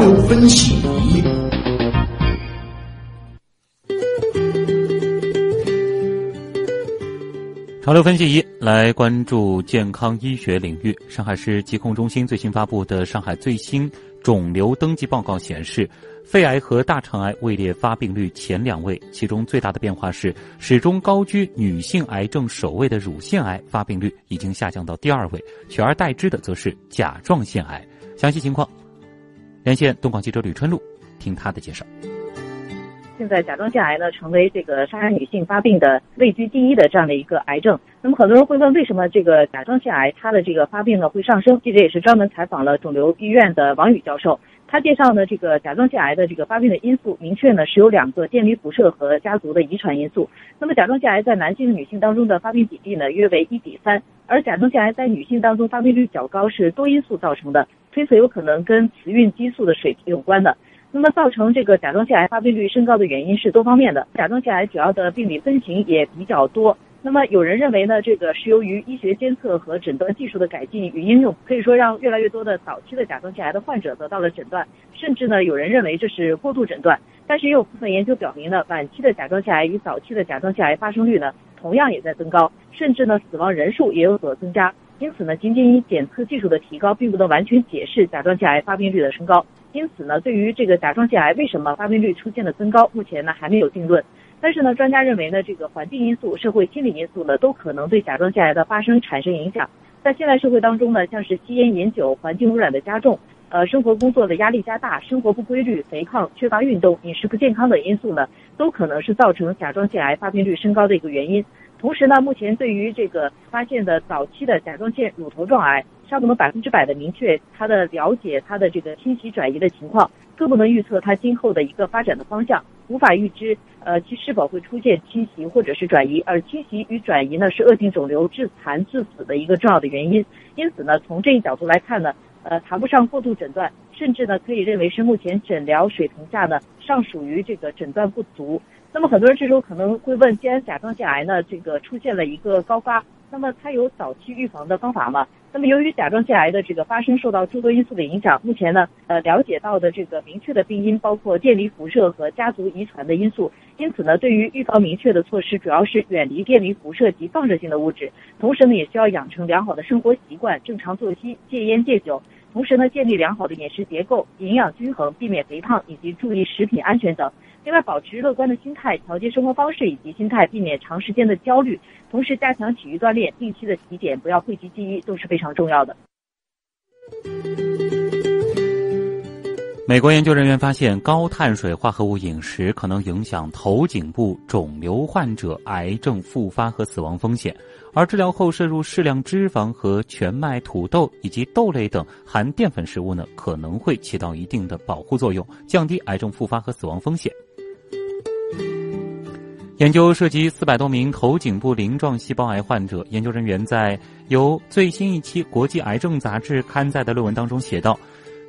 流分析。潮流分析仪来关注健康医学领域。上海市疾控中心最新发布的上海最新肿瘤登记报告显示，肺癌和大肠癌位列发病率前两位，其中最大的变化是始终高居女性癌症首位的乳腺癌发病率已经下降到第二位，取而代之的则是甲状腺癌。详细情况，连线东广记者吕春露，听他的介绍。现在甲状腺癌呢，成为这个杀人女性发病的位居第一的这样的一个癌症。那么很多人会问，为什么这个甲状腺癌它的这个发病呢会上升？记者也是专门采访了肿瘤医院的王宇教授，他介绍呢，这个甲状腺癌的这个发病的因素，明确呢是有两个电离辐射和家族的遗传因素。那么甲状腺癌在男性女性当中的发病比例呢约为一比三，而甲状腺癌在女性当中发病率较高是多因素造成的，推测有可能跟雌孕激素的水平有关的。那么造成这个甲状腺癌发病率升高的原因是多方面的，甲状腺癌主要的病理分型也比较多。那么有人认为呢，这个是由于医学监测和诊断技术的改进与应用，可以说让越来越多的早期的甲状腺癌的患者得到了诊断，甚至呢有人认为这是过度诊断。但是也有部分研究表明呢，晚期的甲状腺癌与早期的甲状腺癌发生率呢同样也在增高，甚至呢死亡人数也有所增加。因此呢，仅仅以检测技术的提高，并不能完全解释甲状腺癌发病率的升高。因此呢，对于这个甲状腺癌为什么发病率出现了增高，目前呢还没有定论。但是呢，专家认为呢，这个环境因素、社会心理因素呢，都可能对甲状腺癌的发生产生影响。在现代社会当中呢，像是吸烟、饮酒、环境污染的加重，呃，生活工作的压力加大、生活不规律、肥胖、缺乏运动、饮食不健康等因素呢，都可能是造成甲状腺癌发病率升高的一个原因。同时呢，目前对于这个发现的早期的甲状腺乳头状癌，尚不能百分之百的明确它的了解它的这个侵袭转移的情况，更不能预测它今后的一个发展的方向，无法预知呃其是否会出现侵袭或者是转移，而侵袭与转移呢是恶性肿瘤致残致死的一个重要的原因。因此呢，从这一角度来看呢，呃谈不上过度诊断，甚至呢可以认为是目前诊疗水平下呢尚属于这个诊断不足。那么很多人这时候可能会问，既然甲状腺癌呢这个出现了一个高发，那么它有早期预防的方法吗？那么由于甲状腺癌的这个发生受到诸多因素的影响，目前呢呃了解到的这个明确的病因包括电离辐射和家族遗传的因素，因此呢对于预防明确的措施主要是远离电离辐射及放射性的物质，同时呢也需要养成良好的生活习惯，正常作息，戒烟戒酒，同时呢建立良好的饮食结构，营养均衡，避免肥胖以及注意食品安全等。另外，保持乐观的心态，调节生活方式以及心态，避免长时间的焦虑，同时加强体育锻炼，定期的体检，不要讳疾忌医，都是非常重要的。美国研究人员发现，高碳水化合物饮食可能影响头颈部肿瘤患者癌症复发和死亡风险，而治疗后摄入适量脂肪和全麦、土豆以及豆类等含淀粉食物呢，可能会起到一定的保护作用，降低癌症复发和死亡风险。研究涉及四百多名头颈部鳞状细胞癌患者。研究人员在由最新一期《国际癌症杂志》刊载的论文当中写道：，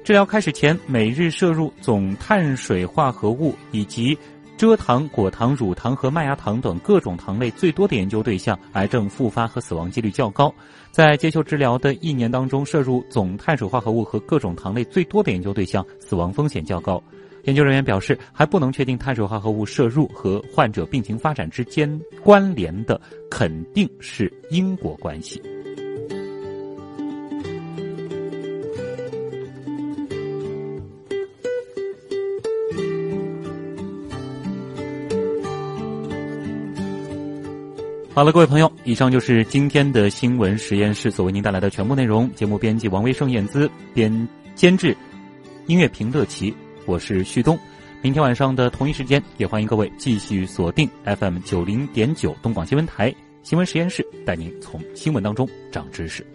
治疗开始前，每日摄入总碳水化合物以及蔗糖、果糖、乳糖和麦芽糖等各种糖类最多的研究对象，癌症复发和死亡几率较高。在接受治疗的一年当中，摄入总碳水化合物和各种糖类最多的研究对象，死亡风险较高。研究人员表示，还不能确定碳水化合物摄入和患者病情发展之间关联的肯定是因果关系。好了，各位朋友，以上就是今天的新闻实验室所为您带来的全部内容。节目编辑王威盛、燕姿，编监制音乐评乐奇。我是旭东，明天晚上的同一时间，也欢迎各位继续锁定 FM 九零点九东广新闻台新闻实验室，带您从新闻当中长知识。